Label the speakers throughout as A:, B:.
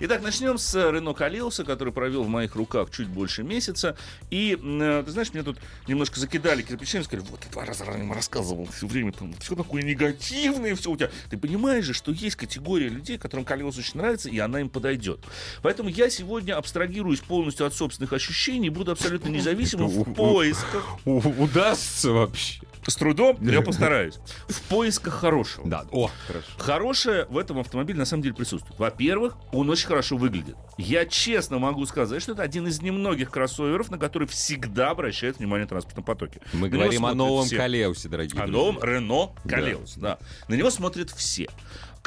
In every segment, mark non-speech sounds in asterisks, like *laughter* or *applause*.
A: Итак, начнем с Рено Калиуса, который провел в моих руках чуть больше месяца. И, э, ты знаешь, меня тут немножко закидали кирпичами, сказали, вот ты два раза ранее рассказывал все время, там все такое негативное, все у тебя. Ты понимаешь же, что есть категория людей, которым Калиус очень нравится, и она им подойдет. Поэтому я сегодня абстрагируюсь полностью от собственных ощущений, буду абсолютно *laughs* независимым в поисках.
B: Удастся вообще.
A: С трудом, но я *laughs* постараюсь. В поисках хорошего.
B: Да, о, хорошо.
A: Хорошее в этом автомобиле на самом деле присутствует. Во-первых, он очень хорошо выглядит. Я честно могу сказать, что это один из немногих кроссоверов, на который всегда обращает внимание в транспортном потоке.
B: Мы
A: На
B: говорим о новом
A: все.
B: Калеусе, дорогие
A: О
B: друзья.
A: новом Рено Калеус, да. На него смотрят все.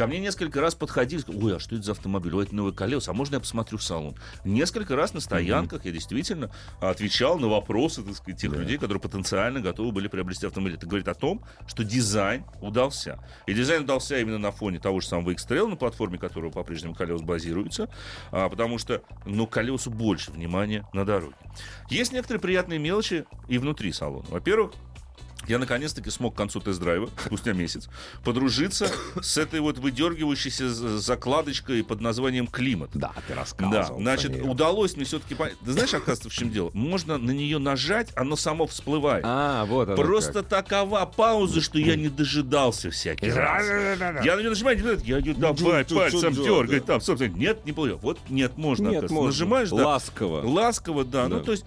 A: Ко мне несколько раз подходили, сказали, ой, а что это за автомобиль? Ой, это новый Калеус, а можно я посмотрю в салон? Несколько раз на стоянках я действительно отвечал на вопросы, так сказать, тех людей, которые потенциально готовы были приобрести автомобиль. Это говорит о том, что дизайн удался. И дизайн удался именно на фоне того же самого X-Trail, на платформе которого по-прежнему Калеус базируется, а, потому что, ну, Калеусу больше внимания на дороге. Есть некоторые приятные мелочи и внутри салона. Во-первых, я наконец-таки смог к концу тест-драйва, спустя месяц, подружиться с этой вот выдергивающейся закладочкой под названием «Климат».
B: Да, ты рассказывал.
A: Да, значит, удалось мне все-таки понять. Ты знаешь, оказывается, в чем дело? Можно на нее нажать, оно само всплывает.
B: А, вот оно
A: Просто
B: как.
A: такова пауза, что я не дожидался всякий раз. Я на нее нажимаю, я ее давай
B: тут,
A: пальцем
B: да.
A: там, собственно, нет, не получилось. Вот нет, можно,
B: Нет, можно.
A: Нажимаешь, да,
B: Ласково.
A: ласково, да, ну то есть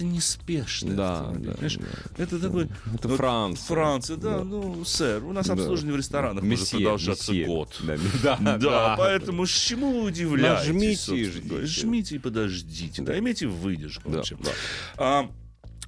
A: это неспешно.
B: Да, да, да.
A: Это такой...
B: Это
A: вот
B: Франция.
A: Франция, да,
B: Да.
A: ну, сэр, у нас
B: Да.
A: обслуживание в ресторанах может
B: Месье,
A: продолжаться
B: месье.
A: год.
B: Да, да, *laughs*
A: Да,
B: да.
A: поэтому с чему вы удивляетесь? Говоря?
B: ждите.
A: Жмите и подождите. Да, имейте выдержку.
B: Да, да.
A: А,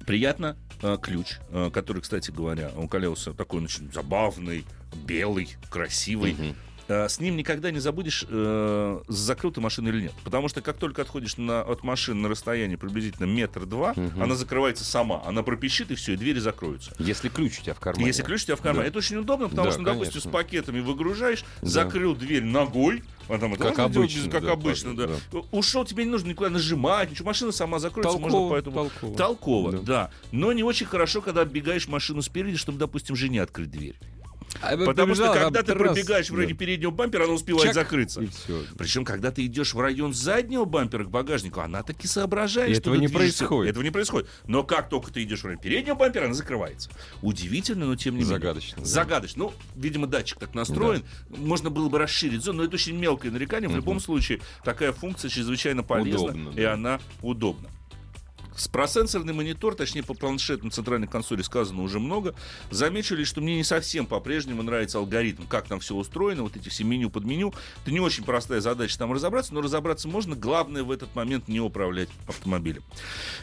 A: приятно а, ключ, а, который, кстати говоря, у Калеуса такой очень забавный, белый, красивый.
B: Мгм.
A: А, С ним никогда не забудешь, э, закрыта машина или нет. Потому что как только отходишь на, от машины на расстояние приблизительно метр два,
B: Мгм.
A: она закрывается сама. Она пропищит, и все, и двери закроются.
B: Если ключ у тебя в кармане.
A: Если ключ у тебя в кармане,
B: Да.
A: это очень удобно, потому
B: Да,
A: что, ну, допустим,
B: конечно.
A: с пакетами выгружаешь,
B: Да.
A: закрыл дверь ногой, а там
B: Как
A: можно делать
B: обычно,
A: без- как
B: да,
A: обычно, да.
B: да.
A: Ушел, тебе не нужно никуда нажимать, ничего, машина сама закроется, можно
B: Толково,
A: поэтому...
B: толково.
A: Толково,
B: Да.
A: да. Но не очень хорошо, когда оббегаешь машину спереди, чтобы, допустим, жене открыть дверь.
B: А,
A: Потому что, когда ты
B: раз,
A: пробегаешь в районе переднего бампера, она успевает
B: Чак,
A: закрыться. Причем, когда ты идешь в район заднего бампера к багажнику, она таки соображает,
B: И
A: что
B: этого не
A: движешься.
B: происходит.
A: Этого не происходит. Но как только ты идешь в район переднего бампера, она закрывается. Удивительно, но тем не менее.
B: Загадочно, да.
A: Загадочно. Ну, видимо, датчик так настроен. Можно было бы расширить зону, но это очень мелкое нарекание. В любом случае, такая функция чрезвычайно полезна,
B: Удобно,
A: и
B: да.
A: она удобна. Про сенсорный монитор, точнее по планшету на центральной консоли сказано уже много. Замечу лишь, что мне не совсем по-прежнему нравится алгоритм, как там все устроено, вот эти все меню под меню. Это не очень простая задача там разобраться, но разобраться можно. Главное в этот момент не управлять автомобилем.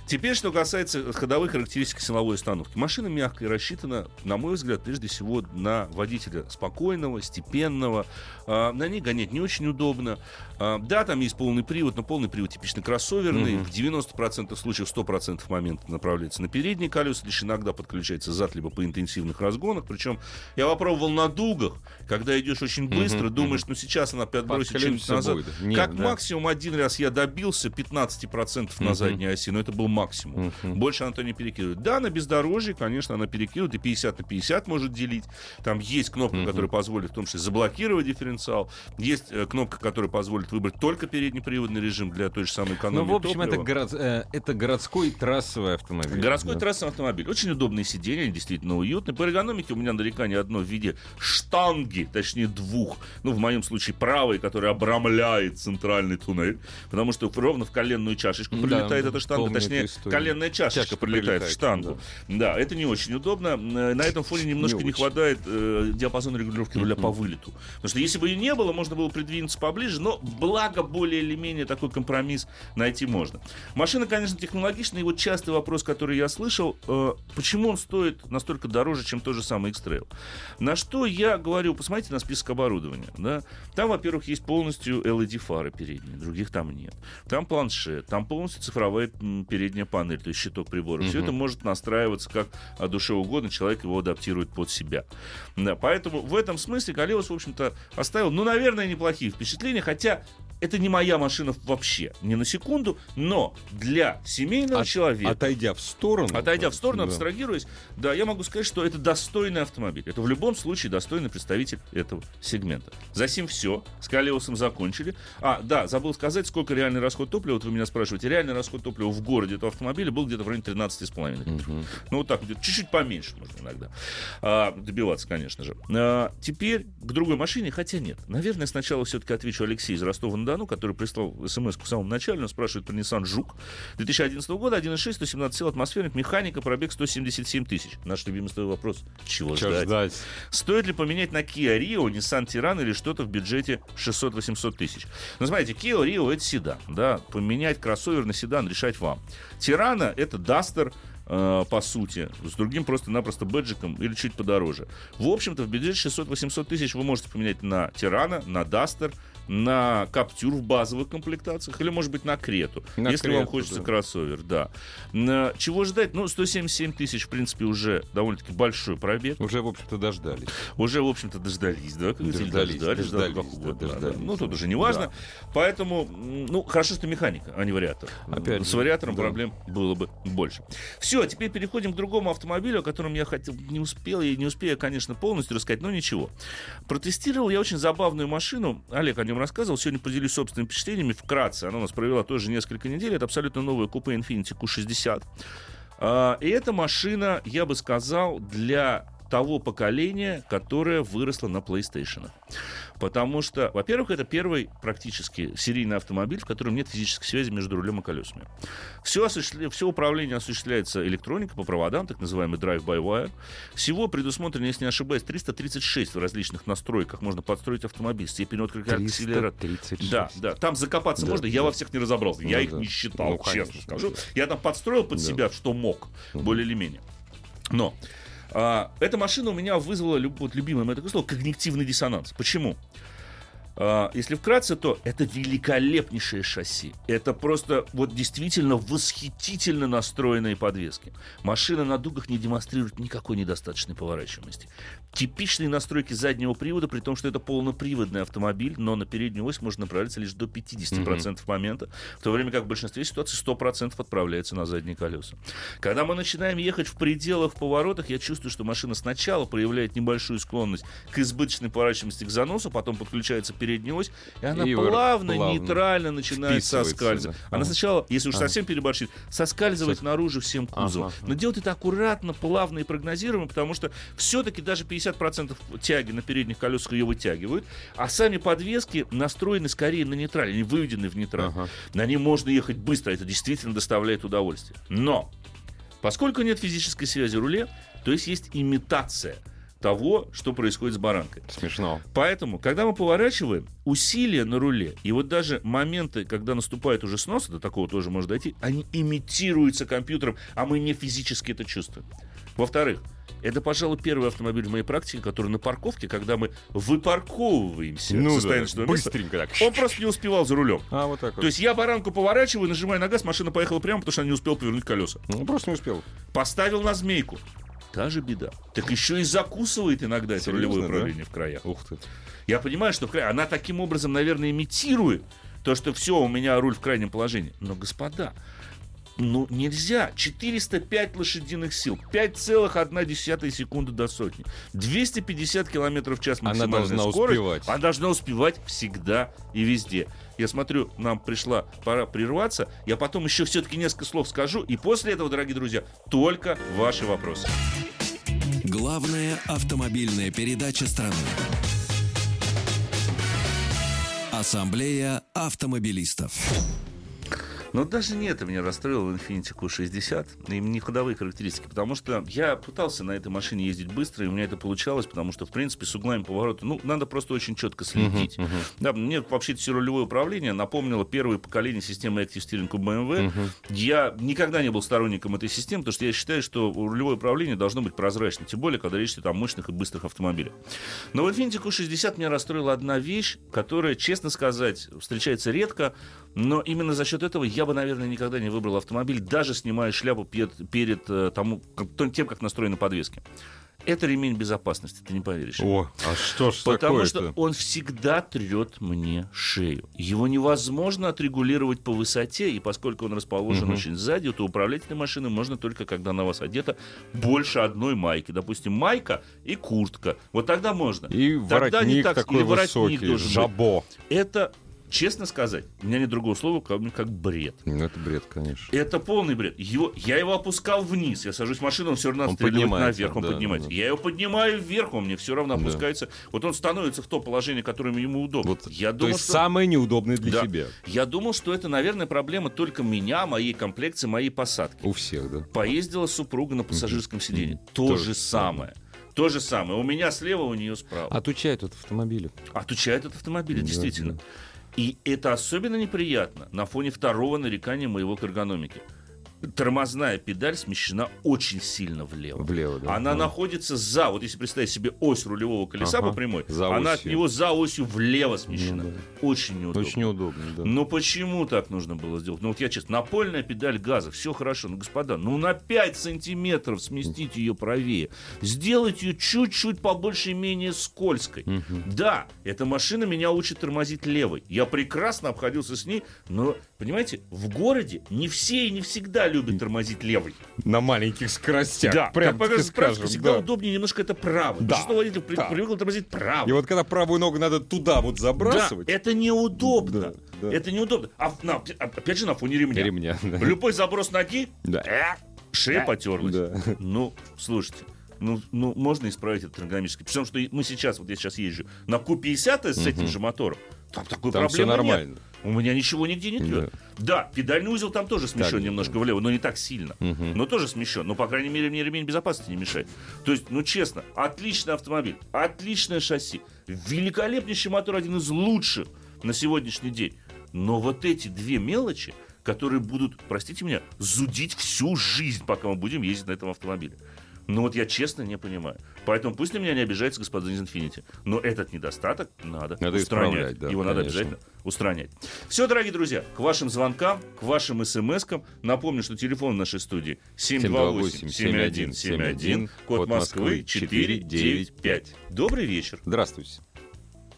A: Теперь, что касается ходовых характеристик силовой установки. Машина мягкая рассчитана, на мой взгляд, прежде всего на водителя спокойного, степенного. А, на ней гонять не очень удобно. А, да, там есть полный привод, но полный привод типично кроссоверный.
B: Мгм.
A: В 90% случаев 100% моментов направляется на передние колеса, лишь иногда подключается зад, либо по интенсивных разгонах. Причем я попробовал на дугах, когда идешь очень быстро,
B: Мгм,
A: думаешь, ну сейчас она подбросит
B: Подключится
A: чем-нибудь назад.
B: будет. Нет,
A: как
B: да.
A: максимум один раз я добился 15% на
B: Мгм.
A: задней оси, но это был максимум.
B: Мгм.
A: Больше она то не перекидывает. Да, на бездорожье, конечно, она перекидывает, и 50 на 50 может делить. Там есть кнопка,
B: Мгм.
A: которая позволит в том числе заблокировать дифференциал. Есть э, кнопка, которая позволит выбрать только переднеприводный режим для той же самой
B: Ну,
A: экономии
B: в общем, это,
A: топлива.
B: город- э, это городской трассовый автомобиль.
A: Городской
B: Да.
A: трассовый автомобиль. Очень удобные сиденья, действительно уютные. По эргономике у меня нарекание одно в виде штанги, точнее двух. Ну, в моем случае правой, которая обрамляет центральный туннель. Потому что ровно в коленную чашечку
B: Да,
A: прилетает эта штанга.
B: помню
A: Точнее,
B: историю.
A: коленная чашечка,
B: Чашечка
A: прилетает в
B: прилетает,
A: штангу. Да. это не очень удобно. Э, На этом фоне немножко не,
B: очень.
A: хватает э, диапазона регулировки руля
B: Мгм.
A: по вылету. Потому что если бы ее не было, можно было придвинуться поближе, но благо более или менее такой компромисс найти можно. Машина, конечно, технологичная, и вот частый вопрос, который я слышал, э, почему он стоит настолько дороже, чем тот же самый X-Trail. На что я говорю, посмотрите на список оборудования. Да? Там, во-первых, есть полностью LED-фары передние, других там нет. Там планшет, там полностью цифровая передняя панель, то есть щиток прибора. Все это может настраиваться как а, душе угодно, человек его адаптирует под себя. Да, поэтому в этом смысле Калеус, в общем-то, оставил, ну, наверное, неплохие впечатления, хотя это не моя машина вообще, ни на секунду, но для семейного
B: От-
A: человека...
B: Отойдя в сторону.
A: Отойдя в сторону,
B: да.
A: абстрагируясь, да, я могу сказать, что это достойный автомобиль. Это в любом случае достойный представитель этого сегмента. За сим все. С Калиосом закончили. А, да, забыл сказать, сколько реальный расход топлива. Вот вы меня спрашиваете. Реальный расход топлива в городе этого автомобиля был где-то в районе 13,5 литров.
B: Мгм.
A: Ну, вот так, чуть-чуть поменьше можно иногда. А, добиваться, конечно же. А, теперь к другой машине, хотя нет. Наверное, сначала все-таки отвечу Алексей из Ростова-на-Дону, который прислал смс в самом начале. Он спрашивает про Nissan Жук. 2011 года, 1.6, 117 сил, атмосферник, механика, пробег 177 тысяч. Наш любимый с тобой вопрос. Чего
B: Чё
A: ждать?
B: ждать?
A: Стоит ли поменять на Kia Rio, Nissan Тиран или что-то в бюджете 600-800 тысяч? Ну, смотрите, Kia Rio — это седан, да, поменять кроссовер на седан решать вам. Тирана — это Duster, э, по сути, с другим просто-напросто бэджиком или чуть подороже. В общем-то, в бюджете 600-800 тысяч вы можете поменять на Тирана, на Duster, на Каптюр в базовых комплектациях или, может быть, на Крету,
B: На
A: если вам
B: Крету,
A: хочется
B: да.
A: кроссовер, да. На- Чего ждать? Ну, 177 тысяч, в принципе, уже довольно-таки большой пробег.
B: Уже, в общем-то, дождались.
A: Уже, в общем-то, дождались, да? Как
B: Дождались,
A: дождались, да,
B: дождались,
A: как
B: да,
A: угодно, да,
B: дождались.
A: да. Ну, тут уже не важно. Поэтому, м, ну, хорошо, что механика, а не вариатор.
B: Опять
A: С вариатором
B: да.
A: проблем было бы больше. Все, теперь переходим к другому автомобилю, о котором я хотел, не успел, и не успею, конечно, полностью рассказать, но ничего. Протестировал я очень забавную машину. Олег о нем рассказывал. Сегодня поделюсь собственными впечатлениями. Вкратце, она у нас провела тоже несколько недель. Это абсолютно новая купе Infiniti Q60. А, И эта машина, я бы сказал, для того поколения, которое выросло на PlayStation. Потому что, во-первых, это первый практически серийный автомобиль, в котором нет физической связи между рулем и колесами. Все, осуществля- все управление осуществляется электроникой по проводам, так называемый drive-by-wire. Всего предусмотрено, если не ошибаюсь, 336 в различных настройках можно подстроить автомобиль. Степень отклика акселератора.
B: 336.
A: Да, да. Там закопаться
B: Да,
A: можно, я
B: да.
A: во всех не разобрался. Я
B: Ну
A: их
B: да.
A: не считал,
B: Ну, конечно,
A: честно скажу.
B: да.
A: Я там подстроил под
B: Да.
A: себя, что мог, более или менее. Но а, эта машина у меня вызвала вот любимое мое такое слово когнитивный диссонанс. Почему? А, если вкратце, то это великолепнейшее шасси. Это просто вот действительно восхитительно настроенные подвески. Машина на дугах не демонстрирует никакой недостаточной поворачиваемости. Типичные настройки заднего привода, при том, что это полноприводный автомобиль, но на переднюю ось можно направляться лишь до 50% момента, в то время как в большинстве ситуаций 100% отправляется на задние колеса. Когда мы начинаем ехать в пределах, в поворотах, я чувствую, что машина сначала проявляет небольшую склонность к избыточной поворачиваемости к заносу, потом подключается передняя ось, и она
B: И
A: плавно,
B: плавно
A: нейтрально начинает соскальзывать.
B: да.
A: Она сначала, если уж
B: Ага.
A: совсем переборщит, соскальзывать
B: Сос-
A: наружу всем кузовом.
B: Ага.
A: Но делать это аккуратно, плавно и прогнозируемо, потому что все-таки даже 50% тяги на передних колесах ее вытягивают, а сами подвески настроены скорее на нейтраль, они выведены в нейтраль.
B: Ага.
A: На ней можно ехать быстро, это действительно доставляет удовольствие. Но, поскольку нет физической связи в руле, то есть есть имитация того, что происходит с баранкой.
B: Смешно.
A: Поэтому, когда мы поворачиваем, усилия на руле, и вот даже моменты, когда наступает уже снос, до такого тоже может дойти, они имитируются компьютером, а мы не физически это чувствуем. Во-вторых, это, пожалуй, первый автомобиль в моей практике, который на парковке, когда мы выпарковываемся
B: Ну
A: со
B: да,
A: стояночного места,
B: быстренько так.
A: он просто не успевал за рулем.
B: А, вот так
A: То
B: вот.
A: есть я баранку поворачиваю, нажимаю на газ, машина поехала прямо, потому что она не успела повернуть колеса.
B: Ну, просто не успел.
A: Поставил на змейку. Та же беда. Так еще и закусывает иногда это
B: Серьезно,
A: рулевое
B: да?
A: управление в краях.
B: Ух ты.
A: Я понимаю, что в край- она таким образом, наверное, имитирует то, что все, у меня руль в крайнем положении. Но, господа, ну нельзя. 405 лошадиных сил, 5,1 секунды до сотни, 250 километров в час
B: Она
A: максимальная
B: должна
A: скорость.
B: успевать.
A: Она должна успевать всегда и везде. Я смотрю, нам пришла пора прерваться. Я потом еще все-таки несколько слов скажу. И после этого, дорогие друзья, только ваши вопросы.
C: Главная автомобильная передача страны. Ассамблея автомобилистов.
A: Но даже не это меня расстроило в Infiniti Q60, и не ходовые характеристики, потому что я пытался на этой машине ездить быстро, и у меня это получалось, потому что, в принципе, с углами поворота, ну, надо просто очень четко следить. Да, мне вообще все рулевое управление напомнило первое поколение системы Active Steering у BMW. Я никогда не был сторонником этой системы, потому что я считаю, что рулевое управление должно быть прозрачным, тем более, когда речь идет о мощных и быстрых автомобилях. Но в Infiniti Q60 меня расстроила одна вещь, которая, честно сказать, встречается редко, но именно за счет этого я бы, наверное, никогда не выбрал автомобиль, даже снимая шляпу перед, перед э, тому, тем, как настроены подвески. Это ремень безопасности, ты не поверишь.
B: О, а что ж
A: Потому что он всегда трет мне шею. Его невозможно отрегулировать по высоте, и поскольку он расположен
B: Мгм.
A: очень сзади, то управлять этой машиной можно только когда на вас одета больше одной майки. Допустим, майка и куртка. Вот тогда можно.
B: И
A: Тогда не
B: воротник
A: так-
B: такой
A: или воротник
B: высокий,
A: должен быть.
B: жабо.
A: Это, честно сказать, у меня нет другого слова, кроме как бред.
B: Ну, это бред, конечно.
A: Это полный бред. Его, я его опускал вниз. Я сажусь в машину, он все равно
B: Он поднимается,
A: наверх, он
B: да,
A: поднимается.
B: да.
A: Я его поднимаю вверх, он мне все равно
B: Да.
A: опускается. Вот он становится в то положение, которое ему удобно.
B: Вот,
A: я
B: то
A: думал,
B: есть
A: что...
B: самое неудобное для
A: Да.
B: тебя.
A: Я думал, что это, наверное, проблема только меня, моей комплекции, моей посадки.
B: У всех, да.
A: Поездила супруга на пассажирском сиденье.
B: Мгм.
A: То,
B: То
A: же самое. То же самое. У меня слева, у нее справа.
B: Отучают от автомобиля.
A: Отучает от автомобиля,
B: Да,
A: действительно.
B: да.
A: И это особенно неприятно на фоне второго нарекания моего к эргономике. Тормозная педаль смещена очень сильно влево.
B: Влево, да.
A: Она
B: Да.
A: находится за, вот если представить себе ось рулевого колеса
B: Ага,
A: по прямой,
B: за
A: она от
B: осью.
A: него за осью влево смещена.
B: Ну да.
A: Очень неудобно.
B: Очень неудобно, да.
A: Но почему так нужно было сделать? Ну вот я честно, напольная педаль газа, все хорошо, но, господа, ну на 5 сантиметров сместите ее правее. Сделайте ее чуть-чуть побольше и менее скользкой.
B: Мгм.
A: Да, эта машина меня учит тормозить левой. Я прекрасно обходился с ней, но, понимаете, в городе не все и не всегда любят тормозить левой.
B: На маленьких скоростях.
A: Да,
B: прям
A: как практика,
B: скажем.
A: всегда
B: да.
A: удобнее немножко это право.
B: Да,
A: Большинство водителей
B: да.
A: привыкло тормозить право.
B: И вот когда правую ногу надо туда вот забрасывать.
A: Да, это неудобно.
B: Да, да.
A: Это неудобно. А на- опять же на фоне ремня.
B: Ремня. да.
A: Любой заброс ноги,
B: Да.
A: шея потерлась.
B: Да.
A: Ну, слушайте, ну, ну, можно исправить это эргономически. Причем, что мы сейчас, вот я сейчас езжу на Q50 с этим
B: Мгм.
A: же мотором, там такой
B: Там все
A: проблемы
B: нормально.
A: нет. У меня ничего нигде не трет. Да. педальный узел там тоже смещен
B: Так,
A: немножко влево, но не так сильно.
B: Мгм.
A: Но тоже смещен. Но, по крайней мере, мне ремень безопасности не мешает. То есть, ну, честно, отличный автомобиль, отличное шасси, великолепнейший мотор, один из лучших на сегодняшний день. Но вот эти две мелочи, которые будут, простите меня, зудить всю жизнь, пока мы будем ездить на этом автомобиле. Ну вот я честно не понимаю. Поэтому пусть на меня не обижается господин из Infinity. Но этот недостаток надо,
B: Надо
A: устранять.
B: да,
A: Его надо
B: конечно.
A: обязательно устранять. Все, дорогие друзья, к вашим звонкам, к вашим смс-кам. Напомню, что телефон в нашей студии 728-7171, код Москвы 495. Добрый вечер.
B: Здравствуйте.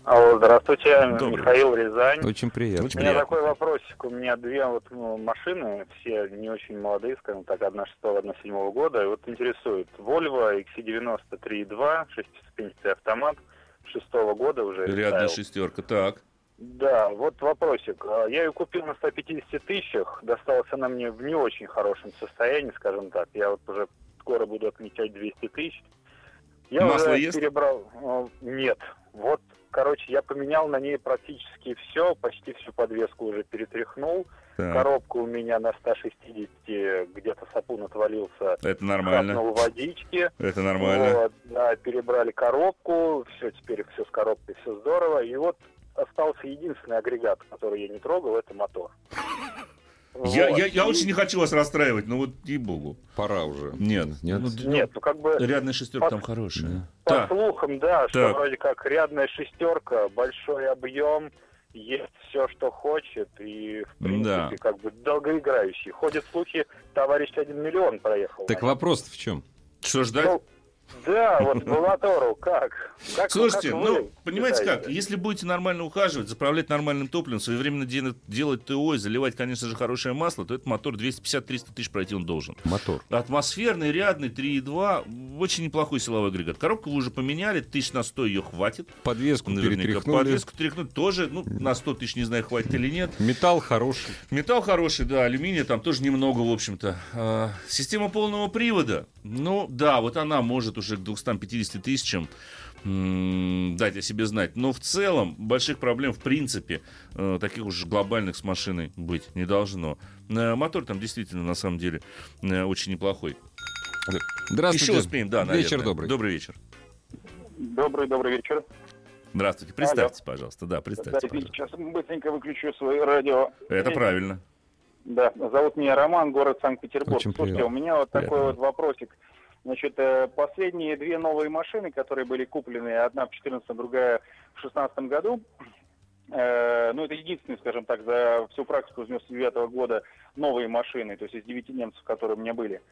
D: Алло, здравствуйте,
A: Добрый
D: Михаил Рязань.
B: Очень приятно.
A: Очень
D: У меня
A: приятно.
D: такой вопросик. У меня две вот ну, машины, все не очень молодые, скажем так, одна шестого, одна седьмого года. И вот интересует Volvo XC90 3.2, шестиступенчатый автомат, шестого года уже.
A: Рядная шестерка. Так.
D: Да, вот вопросик. А, Я ее купил на 150 тысячах, досталась она мне в не очень хорошем состоянии, скажем так. Я вот уже скоро буду отмечать 200 тысяч. Я
A: Масло
D: уже
A: ест?
D: перебрал... э, Нет. Вот, короче, я поменял на ней практически все, почти всю подвеску уже перетряхнул.
A: так.
D: Коробка у меня на 160 где-то сапун отвалился,
A: Это нормально.
D: водички.
A: Это нормально.
D: Вот, да, перебрали коробку, все, теперь все с коробкой, все здорово. И вот остался единственный агрегат, который я не трогал, это мотор.
A: Я,
D: Вот.
A: я, я очень не хочу вас расстраивать, но вот ей-богу.
B: Пора уже.
A: Нет.
B: Нет.
A: Ну,
D: Нет, ну как бы
A: Рядная шестерка
D: По-
A: там хорошая.
B: Да.
D: по
A: Так.
D: слухам, да, что
A: Так.
D: вроде как рядная шестерка, большой объем, есть все, что хочет, и в принципе
A: Да.
D: как бы долгоиграющий. Ходят слухи, товарищ один миллион проехал.
B: Так вопрос в чем?
A: Что ждать?
D: Ну, Да, вот по мотору как? Как-
A: Слушайте,
D: как
A: ну, понимаете как,
D: считаете?
A: если будете нормально ухаживать, заправлять нормальным топливом, своевременно де- делать ТО и заливать, конечно же, хорошее масло, то этот мотор 250-300 тысяч пройти он должен.
B: Мотор.
A: Атмосферный, рядный, 3,2, очень неплохой силовой агрегат. Коробку вы уже поменяли, тысяч на 100 ее хватит.
B: Подвеску
A: Наверняка.
B: перетряхнули.
A: Подвеску тряхнуть тоже, ну, на 100 тысяч, не знаю, хватит или нет.
B: Металл хороший.
A: Металл хороший, да, алюминия там тоже немного, в общем-то. А, система полного привода, ну, да, вот она может уже к 250 тысячам дать о себе знать. Но в целом больших проблем, в принципе, э, таких уж глобальных с машиной быть не должно. Э, мотор там действительно, на самом деле, э, очень неплохой.
B: Здравствуйте.
A: Еще успеем, да, наверное.
B: Вечер добрый.
A: Добрый вечер.
D: Добрый, добрый вечер.
A: Здравствуйте. Представьте, пожалуйста. Да, представьте, пожалуйста.
D: сейчас быстренько выключу свое радио.
A: Это правильно.
D: Да, зовут меня Роман, город Санкт-Петербург.
B: Очень
D: Слушайте,
B: приятно.
D: у меня вот такой
A: Приятно.
D: вот вопросик. Значит, э, последние две новые машины, которые были куплены, одна в 2014, другая в 2016 году,
E: э, ну, это единственные, скажем так, за всю практику с 99 года новые машины, то есть из девяти немцев, которые у меня были,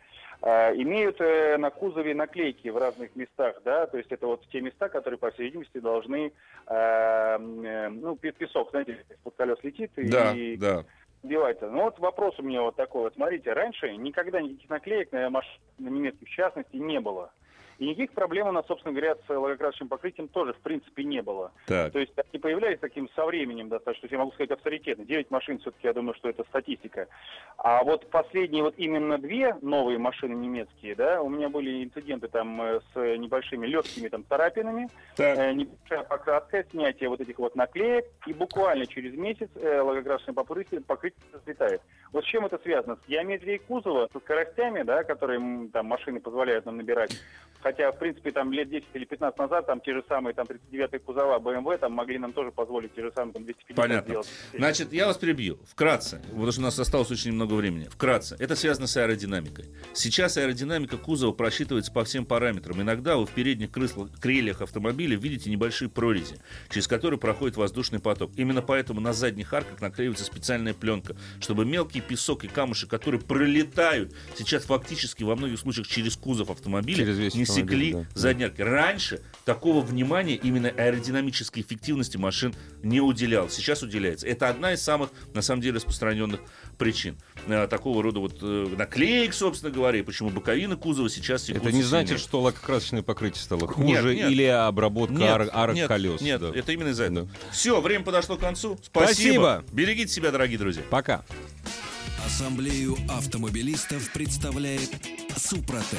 E: э, имеют на кузове наклейки в разных местах, да, то есть это вот те места, которые, по всей видимости, должны, ну, пе- песок, знаете, под колес летит и,
B: Да,
E: и
B: да.
E: Убивается. Ну вот вопрос у меня вот такой. Вот смотрите, раньше никогда никаких наклеек на машины, на немецких в частности, не было. И никаких проблем у нас, собственно говоря, с логокрасочным покрытием тоже, в принципе, не было.
B: Так.
E: То есть они появлялись таким со временем достаточно, я могу сказать авторитетно. 9 машин все-таки, я думаю, что это статистика. А вот последние вот именно две новые машины немецкие, да, у меня были инциденты там э, с небольшими легкими там царапинами,
B: Так.
E: э, небольшая пократка, снятие вот этих вот наклеек, и буквально через месяц э, логокрасочное покрытие, покрытие расцветает. Вот с чем это связано? С геометрией кузова, со скоростями, да, которые там машины позволяют нам набирать. Хотя, в принципе, там лет 10 или 15 назад там те же самые там 39-е кузова BMW там могли нам тоже позволить те же самые там 250
A: Понятно.
E: сделать.
A: Значит, я вас перебью. Вкратце, потому что у нас осталось очень немного времени. Вкратце, это связано с аэродинамикой. Сейчас аэродинамика кузова просчитывается по всем параметрам. Иногда вы в передних крыслах- крыльях автомобиля видите небольшие прорези, через которые проходит воздушный поток. Именно поэтому на задних арках наклеивается специальная пленка, чтобы мелкий песок и камушек, которые пролетают сейчас фактически во многих случаях через кузов автомобиля,
B: Через весь
A: не
B: автомобиль,
A: секли
B: да.
A: задние арки. Раньше такого внимания именно аэродинамической эффективности машин не уделялось. Сейчас уделяется. Это одна из самых, на самом деле, распространенных причин э, такого рода вот э, наклеек, собственно говоря, и почему боковины кузова сейчас
B: Это не значит, что лакокрасочное покрытие стало хуже
A: Нет, нет.
B: или обработка
A: Нет,
B: ар- арок
A: нет,
B: колес.
A: Нет,
B: да.
A: это именно из-за этого.
B: Да.
A: Все, время подошло к концу.
B: Спасибо.
A: Берегите себя, дорогие друзья.
B: Пока.
C: Ассамблею автомобилистов представляет Супротек.